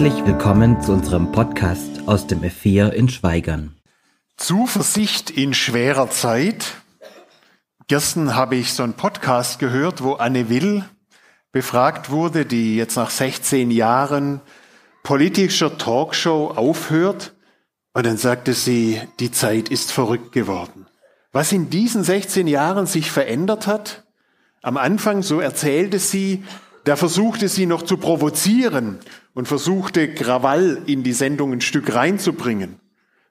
Herzlich willkommen zu unserem Podcast aus dem F4 in Schweigern. Zuversicht in schwerer Zeit. Gestern habe ich so einen Podcast gehört, wo Anne Will befragt wurde, die jetzt nach 16 Jahren politischer Talkshow aufhört. Und dann sagte sie, die Zeit ist verrückt geworden. Was in diesen 16 Jahren sich verändert hat, am Anfang, so erzählte sie, da versuchte sie noch zu provozieren und versuchte Krawall in die Sendung ein Stück reinzubringen.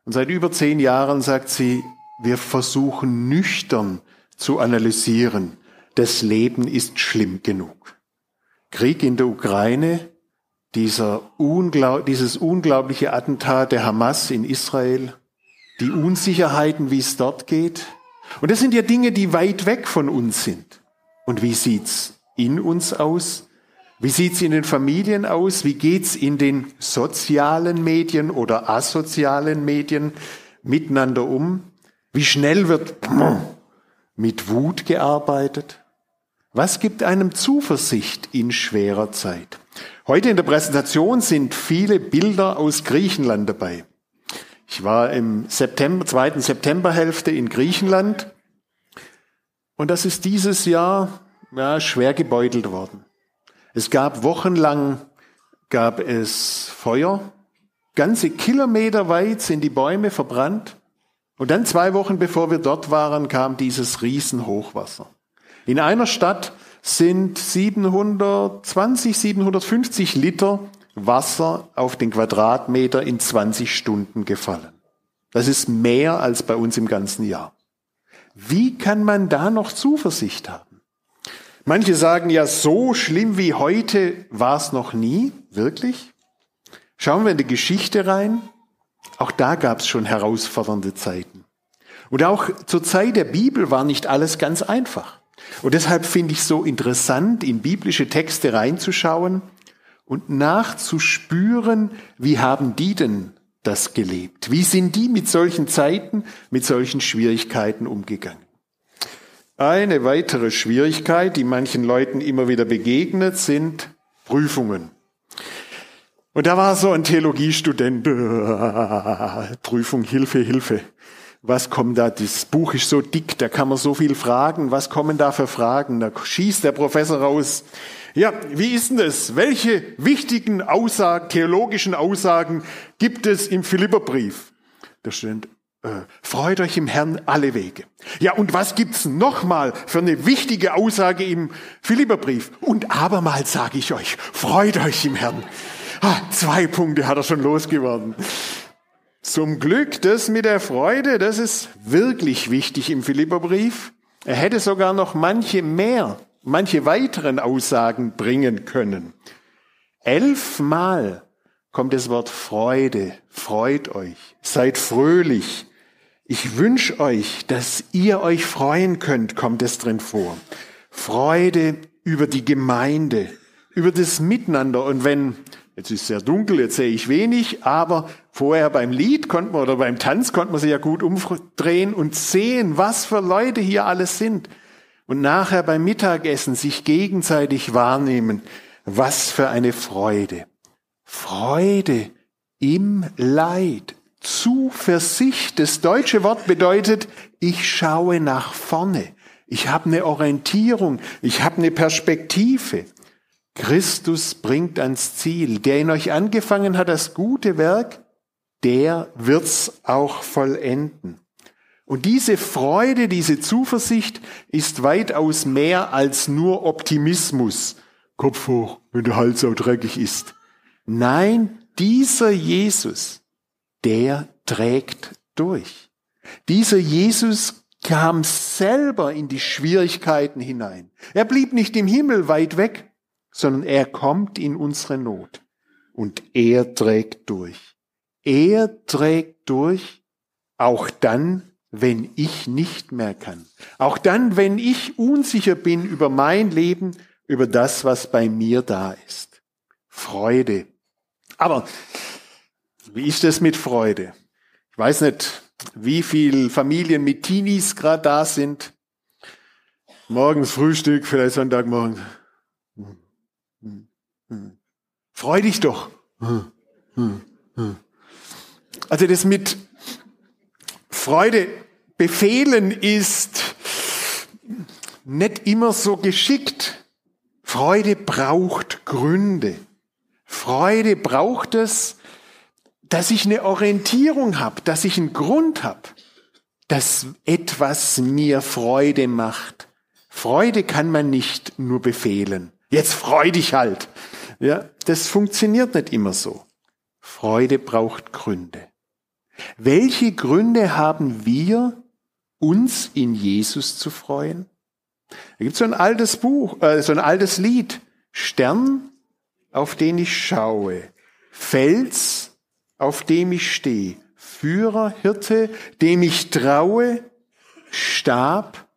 Und seit über zehn Jahren sagt sie, wir versuchen nüchtern zu analysieren. Das Leben ist schlimm genug. Krieg in der Ukraine, unglaub, dieses unglaubliche Attentat der Hamas in Israel, die Unsicherheiten, wie es dort geht. Und das sind ja Dinge, die weit weg von uns sind. Und wie sieht's in uns aus? Wie sieht's in den Familien aus? Wie geht's in den sozialen Medien oder asozialen Medien miteinander um? Wie schnell wird mit Wut gearbeitet? Was gibt einem Zuversicht in schwerer Zeit? Heute in der Präsentation sind viele Bilder aus Griechenland dabei. Ich war im September, zweiten Septemberhälfte in Griechenland und das ist dieses Jahr ja, schwer gebeutelt worden. Es gab wochenlang, gab es Feuer, ganze Kilometer weit sind die Bäume verbrannt. Und dann zwei Wochen bevor wir dort waren, kam dieses Riesenhochwasser. In einer Stadt sind 720, 750 Liter Wasser auf den Quadratmeter in 20 Stunden gefallen. Das ist mehr als bei uns im ganzen Jahr. Wie kann man da noch Zuversicht haben? Manche sagen ja, so schlimm wie heute war es noch nie, wirklich. Schauen wir in die Geschichte rein. Auch da gab es schon herausfordernde Zeiten. Und auch zur Zeit der Bibel war nicht alles ganz einfach. Und deshalb finde ich es so interessant, in biblische Texte reinzuschauen und nachzuspüren, wie haben die denn das gelebt? Wie sind die mit solchen Zeiten, mit solchen Schwierigkeiten umgegangen? Eine weitere Schwierigkeit, die manchen Leuten immer wieder begegnet, sind Prüfungen. Und da war so ein Theologiestudent, Prüfung, Hilfe, Hilfe. Was kommt da? Das Buch ist so dick, da kann man so viel fragen. Was kommen da für Fragen? Da schießt der Professor raus. Ja, wie ist denn das? Welche wichtigen Aussagen, theologischen Aussagen gibt es im Philipperbrief? Steht, äh, freut euch im Herrn alle Wege. Ja, und was gibt's nochmal für eine wichtige Aussage im Philipperbrief? Und abermals sage ich euch, freut euch im Herrn. Ah, zwei Punkte hat er schon losgeworden. Zum Glück, das mit der Freude, das ist wirklich wichtig im Philipperbrief. Er hätte sogar noch manche mehr manche weiteren Aussagen bringen können. Elfmal kommt das Wort Freude, freut euch, seid fröhlich. Ich wünsche euch, dass ihr euch freuen könnt, kommt es drin vor. Freude über die Gemeinde, über das Miteinander. Und wenn, jetzt ist es sehr dunkel, jetzt sehe ich wenig, aber vorher beim Lied konnte man oder beim Tanz konnte man sich ja gut umdrehen und sehen, was für Leute hier alles sind und nachher beim Mittagessen sich gegenseitig wahrnehmen. Was für eine Freude. Freude im Leid. Zuversicht. Das deutsche Wort bedeutet, ich schaue nach vorne. Ich habe eine Orientierung. Ich habe eine Perspektive. Christus bringt ans Ziel. Der in euch angefangen hat, das gute Werk, der wird's auch vollenden. Und diese Freude, diese Zuversicht ist weitaus mehr als nur Optimismus. Kopf hoch, wenn der Hals so dreckig ist. Nein, dieser Jesus, der trägt durch. Dieser Jesus kam selber in die Schwierigkeiten hinein. Er blieb nicht im Himmel weit weg, sondern er kommt in unsere Not. Und er trägt durch. Er trägt durch, auch dann, wenn ich nicht mehr kann. Auch dann, wenn ich unsicher bin über mein Leben, über das, was bei mir da ist. Freude. Aber wie ist es mit Freude? Ich weiß nicht, wie viele Familien mit Teenies gerade da sind. Morgens Frühstück, vielleicht Sonntagmorgen. Freu dich doch. Also das mit Freude befehlen ist nicht immer so geschickt. Freude braucht Gründe. Freude braucht es, dass ich eine Orientierung habe, dass ich einen Grund habe, dass etwas mir Freude macht. Freude kann man nicht nur befehlen. Jetzt freu dich halt. Ja, das funktioniert nicht immer so. Freude braucht Gründe. Welche Gründe haben wir, uns in Jesus zu freuen? Da gibt es so ein altes Buch, äh, so ein altes Lied. Stern, auf den ich schaue. Fels, auf dem ich stehe. Führer, Hirte, dem ich traue. Stab,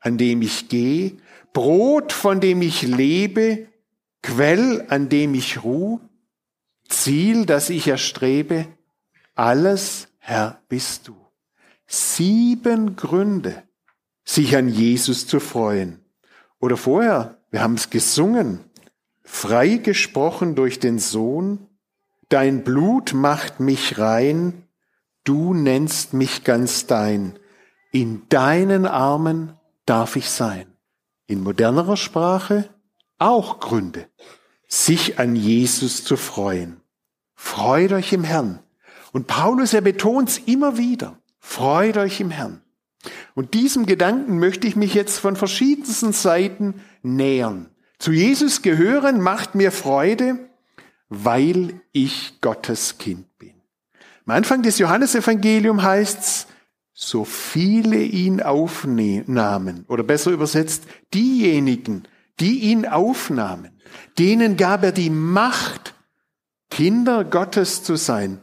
an dem ich gehe. Brot, von dem ich lebe. Quell, an dem ich ruh. Ziel, das ich erstrebe. Alles, Herr, bist du. Sieben Gründe, sich an Jesus zu freuen. Oder vorher, wir haben es gesungen, frei gesprochen durch den Sohn, dein Blut macht mich rein, du nennst mich ganz dein, in deinen Armen darf ich sein. In modernerer Sprache auch Gründe, sich an Jesus zu freuen. Freut euch im Herrn. Und Paulus, er betont es immer wieder. Freut euch im Herrn. Und diesem Gedanken möchte ich mich jetzt von verschiedensten Seiten nähern. Zu Jesus gehören macht mir Freude, weil ich Gottes Kind bin. Am Anfang des Johannesevangeliums heißt's, so viele ihn aufnahmen, oder besser übersetzt, diejenigen, die ihn aufnahmen, denen gab er die Macht, Kinder Gottes zu sein,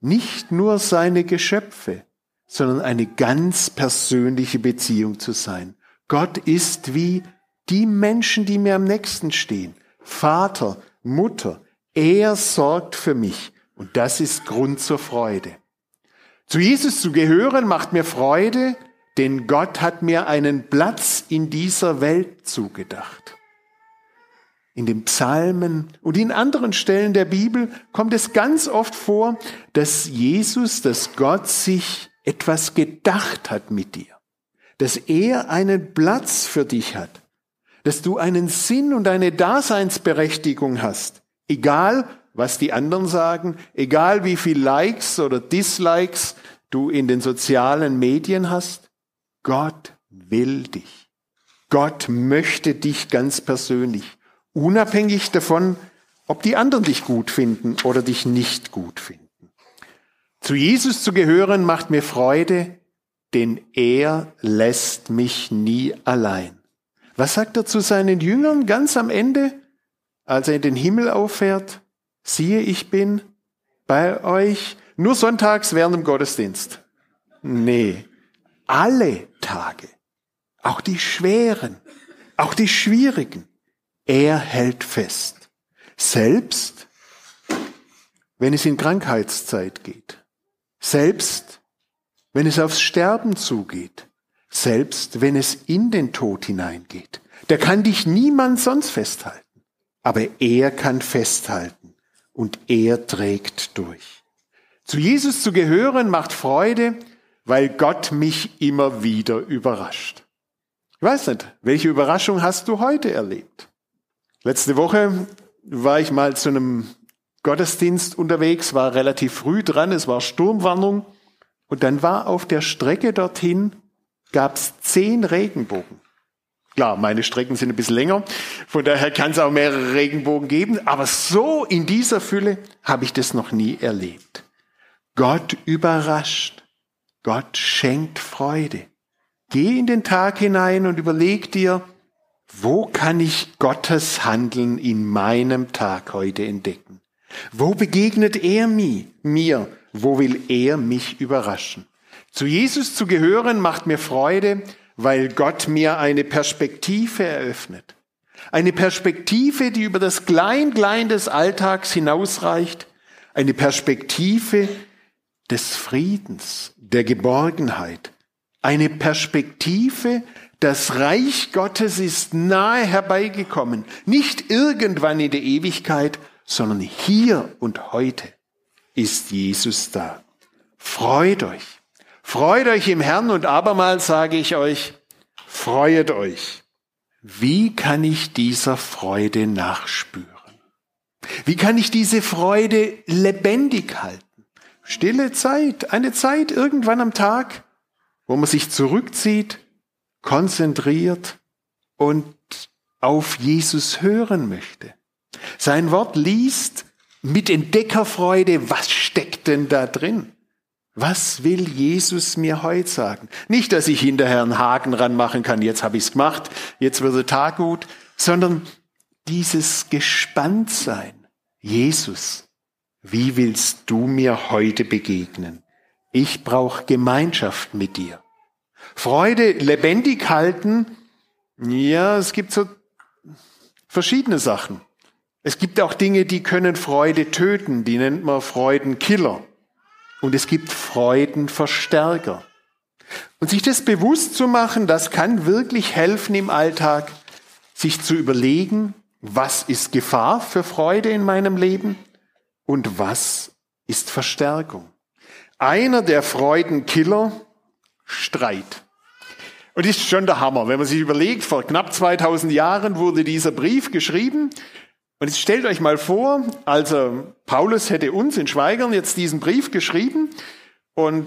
nicht nur seine Geschöpfe, sondern eine ganz persönliche Beziehung zu sein. Gott ist wie die Menschen, die mir am nächsten stehen. Vater, Mutter, er sorgt für mich. Und das ist Grund zur Freude. Zu Jesus zu gehören macht mir Freude, denn Gott hat mir einen Platz in dieser Welt zugedacht. In den Psalmen und in anderen Stellen der Bibel kommt es ganz oft vor, dass Jesus, dass Gott sich etwas gedacht hat mit dir, dass er einen Platz für dich hat, dass du einen Sinn und eine Daseinsberechtigung hast, egal was die anderen sagen, egal wie viel Likes oder Dislikes du in den sozialen Medien hast, Gott will dich. Gott möchte dich ganz persönlich, unabhängig davon, ob die anderen dich gut finden oder dich nicht gut finden. Zu Jesus zu gehören macht mir Freude, denn er lässt mich nie allein. Was sagt er zu seinen Jüngern ganz am Ende, als er in den Himmel auffährt? Siehe, ich bin bei euch nur sonntags während dem Gottesdienst. Nee, alle Tage, auch die schweren, auch die schwierigen. Er hält fest. Selbst wenn es in Krankheitszeit geht. Selbst wenn es aufs Sterben zugeht, selbst wenn es in den Tod hineingeht, da kann dich niemand sonst festhalten. Aber er kann festhalten und er trägt durch. Zu Jesus zu gehören macht Freude, weil Gott mich immer wieder überrascht. Ich weiß nicht, welche Überraschung hast du heute erlebt? Letzte Woche war ich mal zu einem Gottesdienst unterwegs, war relativ früh dran, es war Sturmwarnung. Und dann war auf der Strecke dorthin, gab es zehn Regenbogen. Klar, meine Strecken sind ein bisschen länger, von daher kann es auch mehrere Regenbogen geben, aber so in dieser Fülle habe ich das noch nie erlebt. Gott überrascht, Gott schenkt Freude. Geh in den Tag hinein und überleg dir, wo kann ich Gottes Handeln in meinem Tag heute entdecken? Wo begegnet er mir? Wo will er mich überraschen? Zu Jesus zu gehören macht mir Freude, weil Gott mir eine Perspektive eröffnet. Eine Perspektive, die über das Klein-Klein des Alltags hinausreicht. Eine Perspektive des Friedens, der Geborgenheit. Eine Perspektive, das Reich Gottes ist nahe herbeigekommen. Nicht irgendwann in der Ewigkeit, sondern hier und heute ist Jesus da. Freut euch. Freut euch im Herrn und abermals sage ich euch, freuet euch. Wie kann ich dieser Freude nachspüren? Wie kann ich diese Freude lebendig halten? Stille Zeit, eine Zeit irgendwann am Tag, wo man sich zurückzieht, konzentriert und auf Jesus hören möchte. Sein Wort liest mit Entdeckerfreude, was steckt denn da drin? Was will Jesus mir heute sagen? Nicht, dass ich hinterher einen Haken ranmachen kann, jetzt habe ich es gemacht, jetzt wird der Tag gut, sondern dieses Gespanntsein. Jesus, wie willst du mir heute begegnen? Ich brauche Gemeinschaft mit dir. Freude lebendig halten, ja, es gibt so verschiedene Sachen. Es gibt auch Dinge, die können Freude töten, die nennt man Freudenkiller. Und es gibt Freudenverstärker. Und sich das bewusst zu machen, das kann wirklich helfen im Alltag, sich zu überlegen, was ist Gefahr für Freude in meinem Leben und was ist Verstärkung. Einer der Freudenkiller, Streit. Und das ist schon der Hammer, wenn man sich überlegt, vor knapp 2000 Jahren wurde dieser Brief geschrieben. Und jetzt stellt euch mal vor, also Paulus hätte uns in Schweigern jetzt diesen Brief geschrieben und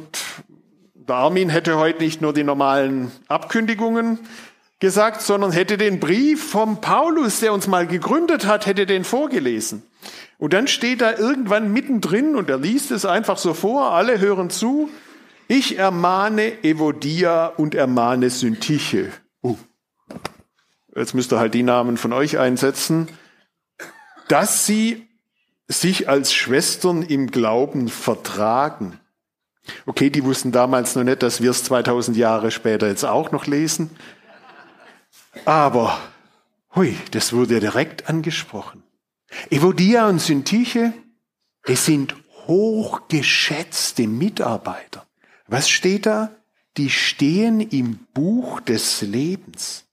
der Armin hätte heute nicht nur die normalen Abkündigungen gesagt, sondern hätte den Brief vom Paulus, der uns mal gegründet hat, hätte den vorgelesen. Und dann steht da irgendwann mittendrin und er liest es einfach so vor, alle hören zu. Ich ermahne Evodia und ermahne Syntyche. Uh. Jetzt müsst ihr halt die Namen von euch einsetzen, dass sie sich als Schwestern im Glauben vertragen. Okay, die wussten damals noch nicht, dass wir es 2000 Jahre später jetzt auch noch lesen. Aber, hui, das wurde direkt angesprochen. Evodia und Syntyche, es sind hochgeschätzte Mitarbeiter. Was steht da? Die stehen im Buch des Lebens.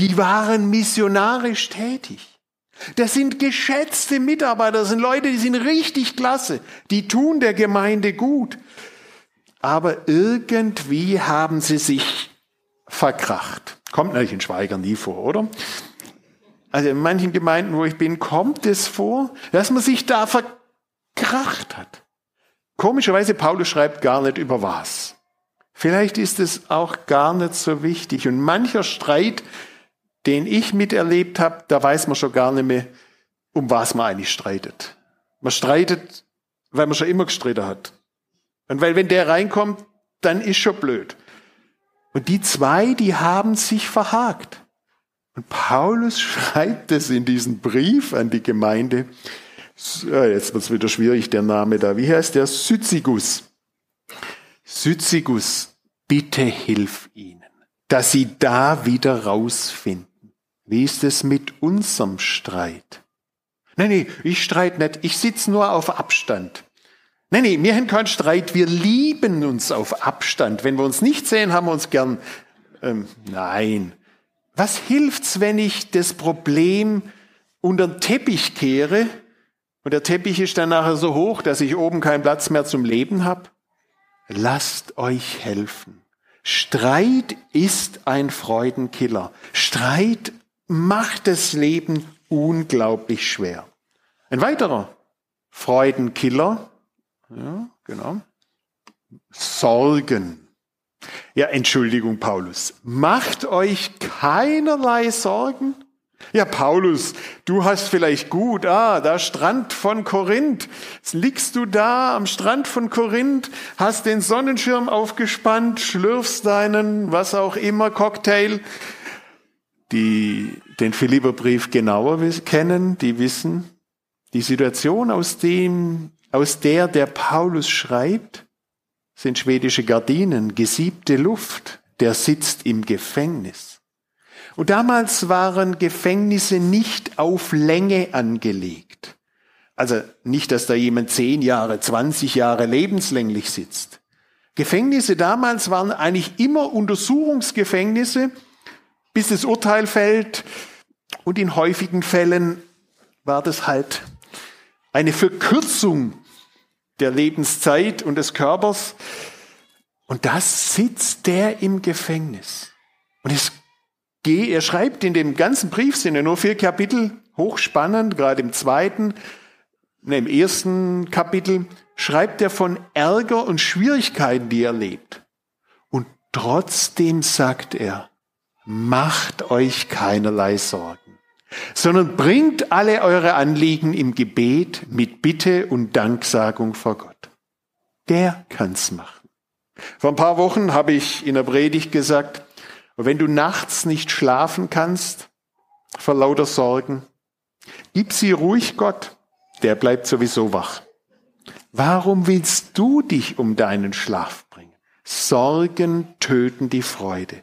Die waren missionarisch tätig. Das sind geschätzte Mitarbeiter, das sind Leute, die sind richtig klasse, die tun der Gemeinde gut. Aber irgendwie haben sie sich verkracht. Kommt natürlich in Schweigern nie vor, oder? Also in manchen Gemeinden, wo ich bin, kommt es vor, dass man sich da verkracht hat. Komischerweise, Paulus schreibt gar nicht über was. Vielleicht ist es auch gar nicht so wichtig. Und mancher Streit, den ich miterlebt habe, da weiß man schon gar nicht mehr, um was man eigentlich streitet. Man streitet, weil man schon immer gestritten hat. Und weil wenn der reinkommt, dann ist schon blöd. Und die zwei, die haben sich verhakt. Und Paulus schreibt es in diesem Brief an die Gemeinde. Jetzt wird es wieder schwierig, der Name da. Wie heißt der? Syzigus. Syzigus, bitte hilf ihnen, dass sie da wieder rausfinden. Wie ist es mit unserem Streit? Nein, nee, ich streite nicht. Ich sitze nur auf Abstand. Nein, nee, wir haben keinen Streit. Wir lieben uns auf Abstand. Wenn wir uns nicht sehen, haben wir uns gern. Ähm, nein. Was hilft's, wenn ich das Problem unter den Teppich kehre und der Teppich ist dann nachher so hoch, dass ich oben keinen Platz mehr zum Leben habe? Lasst euch helfen. Streit ist ein Freudenkiller. Streit macht das Leben unglaublich schwer. Ein weiterer Freudenkiller, ja, genau, Sorgen. Ja, Entschuldigung, Paulus. Macht euch keinerlei Sorgen? Ja, Paulus, du hast vielleicht gut, ah, da Strand von Korinth. Liegst du da am Strand von Korinth, hast den Sonnenschirm aufgespannt, schlürfst deinen, was auch immer, Cocktail. Die den Philipperbrief genauer kennen, die wissen, die Situation, aus dem, aus der der Paulus schreibt, sind schwedische Gardinen, gesiebte Luft, der sitzt im Gefängnis. Und damals waren Gefängnisse nicht auf Länge angelegt. Also nicht, dass da jemand zehn Jahre, zwanzig Jahre lebenslänglich sitzt. Gefängnisse damals waren eigentlich immer Untersuchungsgefängnisse, bis das Urteil fällt. Und in häufigen Fällen war das halt eine Verkürzung der Lebenszeit und des Körpers. Und das sitzt der im Gefängnis. Und es geht, er schreibt in dem ganzen Brief, sind ja nur vier Kapitel, hochspannend, gerade im zweiten, ne, im ersten Kapitel, schreibt er von Ärger und Schwierigkeiten, die er lebt. Und trotzdem sagt er, macht euch keinerlei Sorgen sondern bringt alle eure Anliegen im Gebet mit Bitte und Danksagung vor Gott. Der kann's machen. Vor ein paar Wochen habe ich in der Predigt gesagt, wenn du nachts nicht schlafen kannst, vor lauter Sorgen, gib sie ruhig Gott, der bleibt sowieso wach. Warum willst du dich um deinen Schlaf bringen? Sorgen töten die Freude.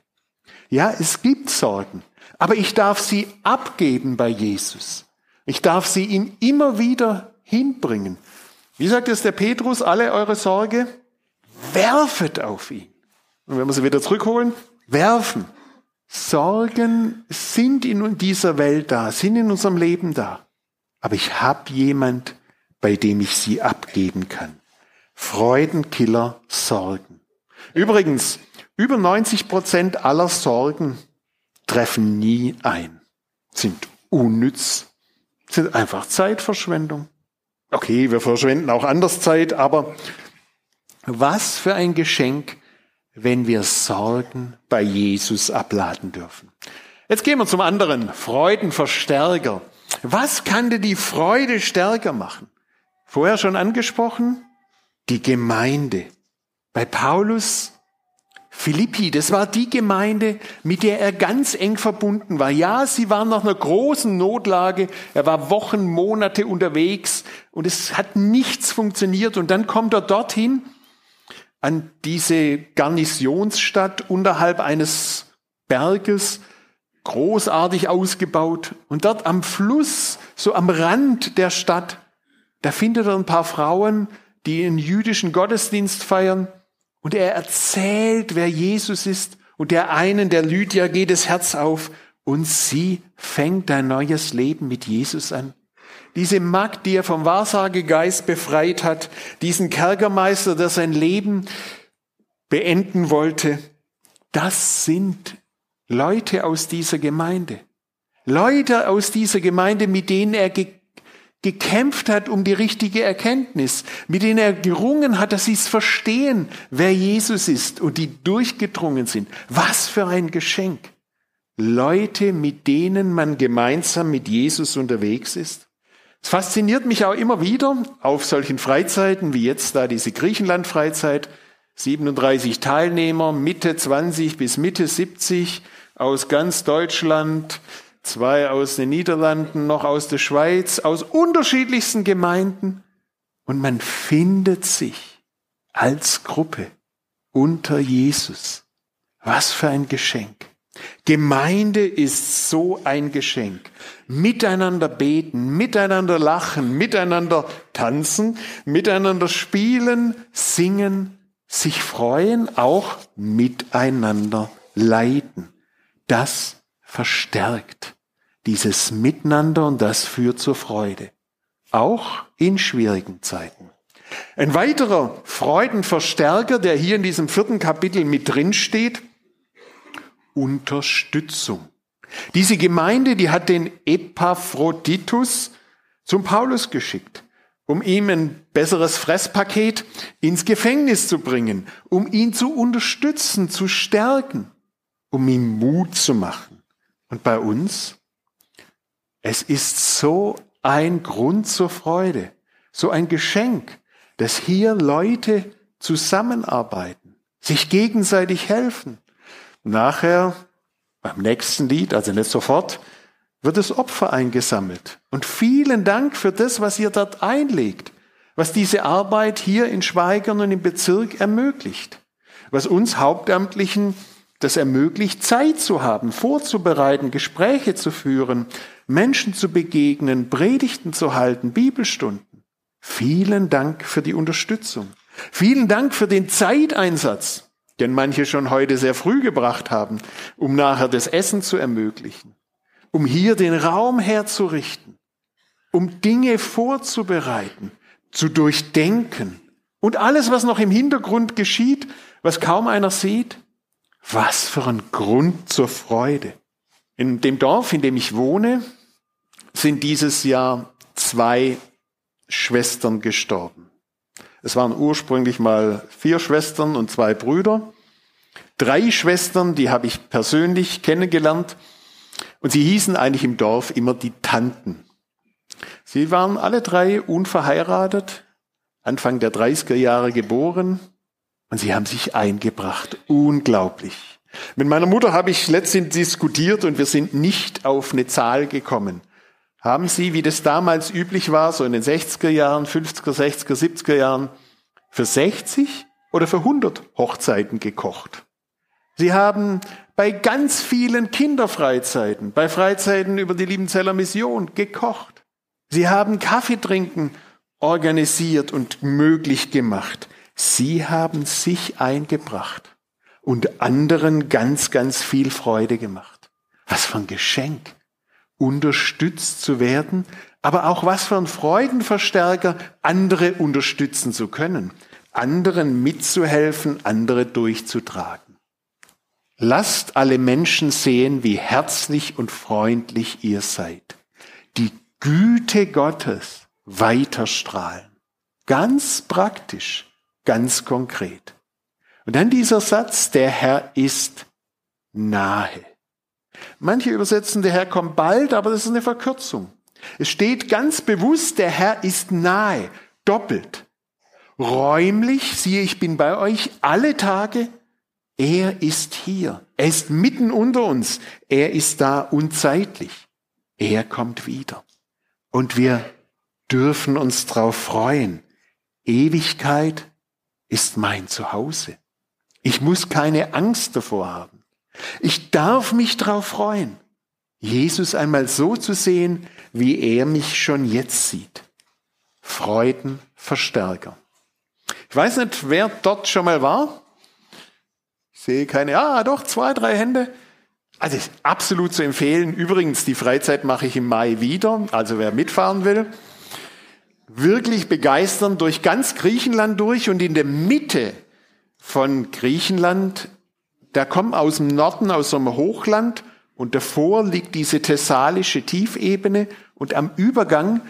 Ja, es gibt Sorgen. Aber ich darf sie abgeben bei Jesus. Ich darf sie ihm immer wieder hinbringen. Wie sagt es der Petrus, alle eure Sorge werfet auf ihn. Und wenn wir sie wieder zurückholen, werfen. Sorgen sind in dieser Welt da, sind in unserem Leben da. Aber ich habe jemand, bei dem ich sie abgeben kann. Freudenkiller Sorgen. Übrigens, über 90 Prozent aller Sorgen treffen nie ein, sind unnütz, sind einfach Zeitverschwendung. Okay, wir verschwenden auch anders Zeit, aber was für ein Geschenk, wenn wir Sorgen bei Jesus abladen dürfen. Jetzt gehen wir zum anderen, Freudenverstärker. Was kann denn die Freude stärker machen? Vorher schon angesprochen, die Gemeinde. Bei Paulus Philippi, das war die Gemeinde, mit der er ganz eng verbunden war. Ja, sie waren nach einer großen Notlage. Er war Wochen, Monate unterwegs und es hat nichts funktioniert. Und dann kommt er dorthin an diese Garnisonsstadt unterhalb eines Berges, großartig ausgebaut. Und dort am Fluss, so am Rand der Stadt, da findet er ein paar Frauen, die einen jüdischen Gottesdienst feiern. Und er erzählt, wer Jesus ist. Und der einen, der Lydia, geht das Herz auf. Und sie fängt ein neues Leben mit Jesus an. Diese Magd, die er vom Wahrsagegeist befreit hat, diesen Kerkermeister, der sein Leben beenden wollte, das sind Leute aus dieser Gemeinde. Leute aus dieser Gemeinde, mit denen er gekämpft hat um die richtige Erkenntnis, mit denen er gerungen hat, dass sie es verstehen, wer Jesus ist und die durchgedrungen sind. Was für ein Geschenk. Leute, mit denen man gemeinsam mit Jesus unterwegs ist. Es fasziniert mich auch immer wieder auf solchen Freizeiten wie jetzt da diese Griechenland-Freizeit. 37 Teilnehmer, Mitte 20 bis Mitte 70 aus ganz Deutschland, zwei aus den Niederlanden, noch aus der Schweiz, aus unterschiedlichsten Gemeinden. Und man findet sich als Gruppe unter Jesus. Was für ein Geschenk. Gemeinde ist so ein Geschenk. Miteinander beten, miteinander lachen, miteinander tanzen, miteinander spielen, singen, sich freuen, auch miteinander leiden. Das verstärkt dieses Miteinander und das führt zur Freude. Auch in schwierigen Zeiten. Ein weiterer Freudenverstärker, der hier in diesem vierten Kapitel mit drin steht, Unterstützung. Diese Gemeinde, die hat den Epaphroditus zum Paulus geschickt, um ihm ein besseres Fresspaket ins Gefängnis zu bringen, um ihn zu unterstützen, zu stärken, um ihm Mut zu machen. Und bei uns? Es ist so ein Grund zur Freude, so ein Geschenk, dass hier Leute zusammenarbeiten, sich gegenseitig helfen. Nachher, beim nächsten Lied, also nicht sofort, wird das Opfer eingesammelt. Und vielen Dank für das, was ihr dort einlegt, was diese Arbeit hier in Schweigern und im Bezirk ermöglicht, was uns Hauptamtlichen das ermöglicht, Zeit zu haben, vorzubereiten, Gespräche zu führen, Menschen zu begegnen, Predigten zu halten, Bibelstunden. Vielen Dank für die Unterstützung. Vielen Dank für den Zeiteinsatz, den manche schon heute sehr früh gebracht haben, um nachher das Essen zu ermöglichen, um hier den Raum herzurichten. um Dinge vorzubereiten, zu durchdenken. Und alles, was noch im Hintergrund geschieht, was kaum einer sieht, was für ein Grund zur Freude. In dem Dorf, in dem ich wohne, sind dieses Jahr zwei Schwestern gestorben. Es waren ursprünglich mal vier Schwestern und zwei Brüder. Drei Schwestern, die habe ich persönlich kennengelernt. Und sie hießen eigentlich im Dorf immer die Tanten. Sie waren alle drei unverheiratet, Anfang der 30er Jahre geboren und sie haben sich eingebracht. Unglaublich. Mit meiner Mutter habe ich letztens diskutiert und wir sind nicht auf eine Zahl gekommen. Haben Sie, wie das damals üblich war, so in den 60er Jahren, 50er, 60er, 70er Jahren, für 60 oder für 100 Hochzeiten gekocht? Sie haben bei ganz vielen Kinderfreizeiten, bei Freizeiten über die Liebenzeller Mission gekocht. Sie haben Kaffeetrinken organisiert und möglich gemacht. Sie haben sich eingebracht und anderen ganz, ganz viel Freude gemacht. Was für ein Geschenk, unterstützt zu werden, aber auch was für ein Freudenverstärker, andere unterstützen zu können, anderen mitzuhelfen, andere durchzutragen. Lasst alle Menschen sehen, wie herzlich und freundlich ihr seid. Die Güte Gottes weiterstrahlen. Ganz praktisch, ganz konkret. Und dann dieser Satz, der Herr ist nahe. Manche übersetzen, der Herr kommt bald, aber das ist eine Verkürzung. Es steht ganz bewusst, der Herr ist nahe, doppelt. Räumlich, siehe, ich bin bei euch alle Tage. Er ist hier. Er ist mitten unter uns. Er ist da unzeitlich. Er kommt wieder. Und wir dürfen uns darauf freuen. Ewigkeit ist mein Zuhause. Ich muss keine Angst davor haben. Ich darf mich darauf freuen, Jesus einmal so zu sehen, wie er mich schon jetzt sieht. Freudenverstärker. Ich weiß nicht, wer dort schon mal war. Ich sehe keine, ah, doch, zwei, drei Hände. Also absolut zu empfehlen. Übrigens, die Freizeit mache ich im Mai wieder. Also wer mitfahren will, wirklich begeistern durch ganz Griechenland durch und in der Mitte von Griechenland, da kommen aus dem Norden, aus so einem Hochland und davor liegt diese thessalische Tiefebene und am Übergang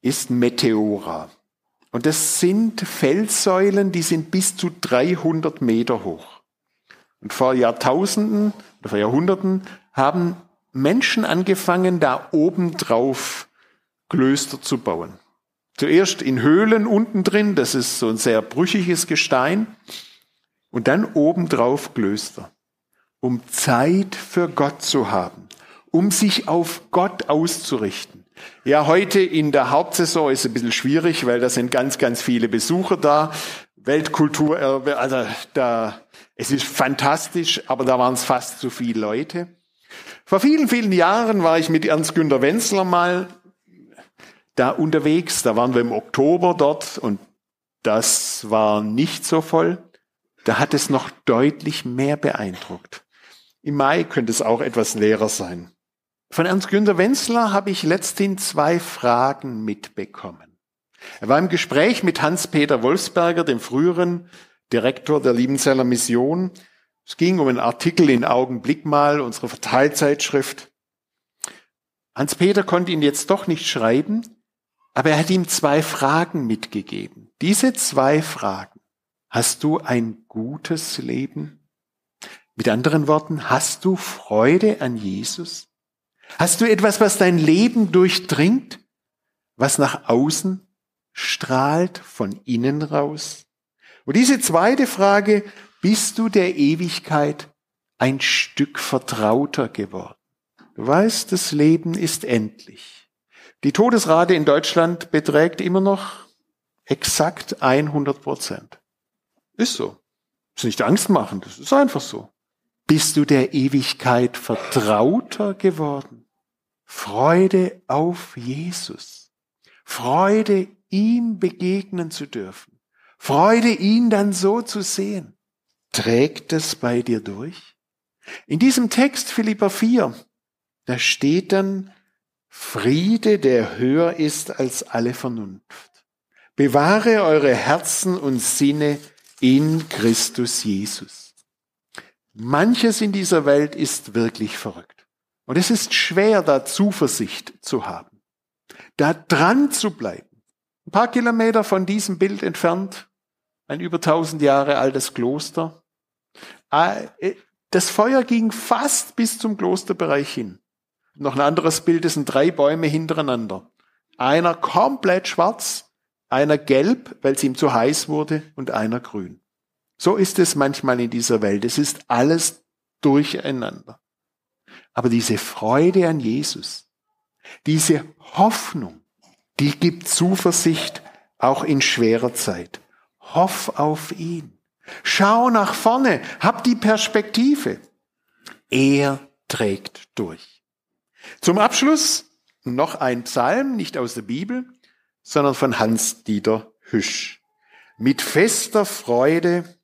ist Meteora. Und das sind Felssäulen, die sind bis zu 300 Meter hoch. Und vor Jahrtausenden oder vor Jahrhunderten haben Menschen angefangen, da oben drauf Klöster zu bauen. Zuerst in Höhlen unten drin, das ist so ein sehr brüchiges Gestein. Und dann obendrauf Klöster, um Zeit für Gott zu haben, um sich auf Gott auszurichten. Ja, heute in der Hauptsaison ist es ein bisschen schwierig, weil da sind ganz, ganz viele Besucher da. Weltkulturerbe, also da, es ist fantastisch, aber da waren es fast zu viele Leute. Vor vielen, vielen Jahren war ich mit Ernst Günter Wenzler mal da unterwegs. Da waren wir im Oktober dort und das war nicht so voll. Da hat es noch deutlich mehr beeindruckt. Im Mai könnte es auch etwas leerer sein. Von Ernst Günter Wenzler habe ich letzthin zwei Fragen mitbekommen. Er war im Gespräch mit Hans-Peter Wolfsberger, dem früheren Direktor der Liebenzeller Mission. Es ging um einen Artikel in Augenblick mal, unsere Verteilzeitschrift. Hans-Peter konnte ihn jetzt doch nicht schreiben, aber er hat ihm zwei Fragen mitgegeben. Diese zwei Fragen. Hast du ein gutes Leben? Mit anderen Worten, hast du Freude an Jesus? Hast du etwas, was dein Leben durchdringt, was nach außen strahlt, von innen raus? Und diese zweite Frage, bist du der Ewigkeit ein Stück vertrauter geworden? Du weißt, das Leben ist endlich. Die Todesrate in Deutschland beträgt immer noch exakt 100 Prozent. Ist so. Ist nicht Angst machen, das ist einfach so. Bist du der Ewigkeit vertrauter geworden? Freude auf Jesus. Freude, ihm begegnen zu dürfen. Freude, ihn dann so zu sehen. Trägt es bei dir durch? In diesem Text Philippa 4, da steht dann, Friede, der höher ist als alle Vernunft. Bewahre eure Herzen und Sinne in Christus Jesus. Manches in dieser Welt ist wirklich verrückt. Und es ist schwer, da Zuversicht zu haben, da dran zu bleiben. Ein paar Kilometer von diesem Bild entfernt, ein über tausend Jahre altes Kloster. Ah, äh, das Feuer ging fast bis zum Klosterbereich hin. Noch ein anderes Bild, es sind drei Bäume hintereinander. Einer komplett schwarz, einer gelb, weil es ihm zu heiß wurde, und einer grün. So ist es manchmal in dieser Welt. Es ist alles durcheinander. Aber diese Freude an Jesus, diese Hoffnung, die gibt Zuversicht auch in schwerer Zeit. Hoff auf ihn. Schau nach vorne, hab die Perspektive. Er trägt durch. Zum Abschluss noch ein Psalm, nicht aus der Bibel, sondern von Hans-Dieter Hüsch. Mit fester Freude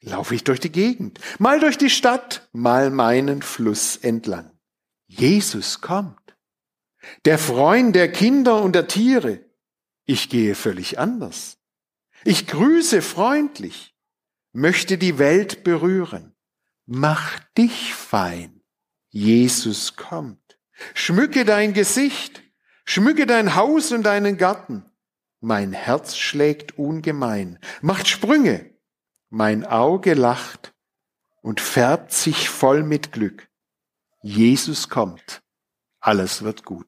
laufe ich durch die Gegend, mal durch die Stadt, mal meinen Fluss entlang. Jesus kommt. Der Freund der Kinder und der Tiere. Ich gehe völlig anders. Ich grüße freundlich, möchte die Welt berühren. Mach dich fein. Jesus kommt. Schmücke dein Gesicht, schmücke dein Haus und deinen Garten. Mein Herz schlägt ungemein, macht Sprünge, mein Auge lacht und färbt sich voll mit Glück. Jesus kommt, alles wird gut.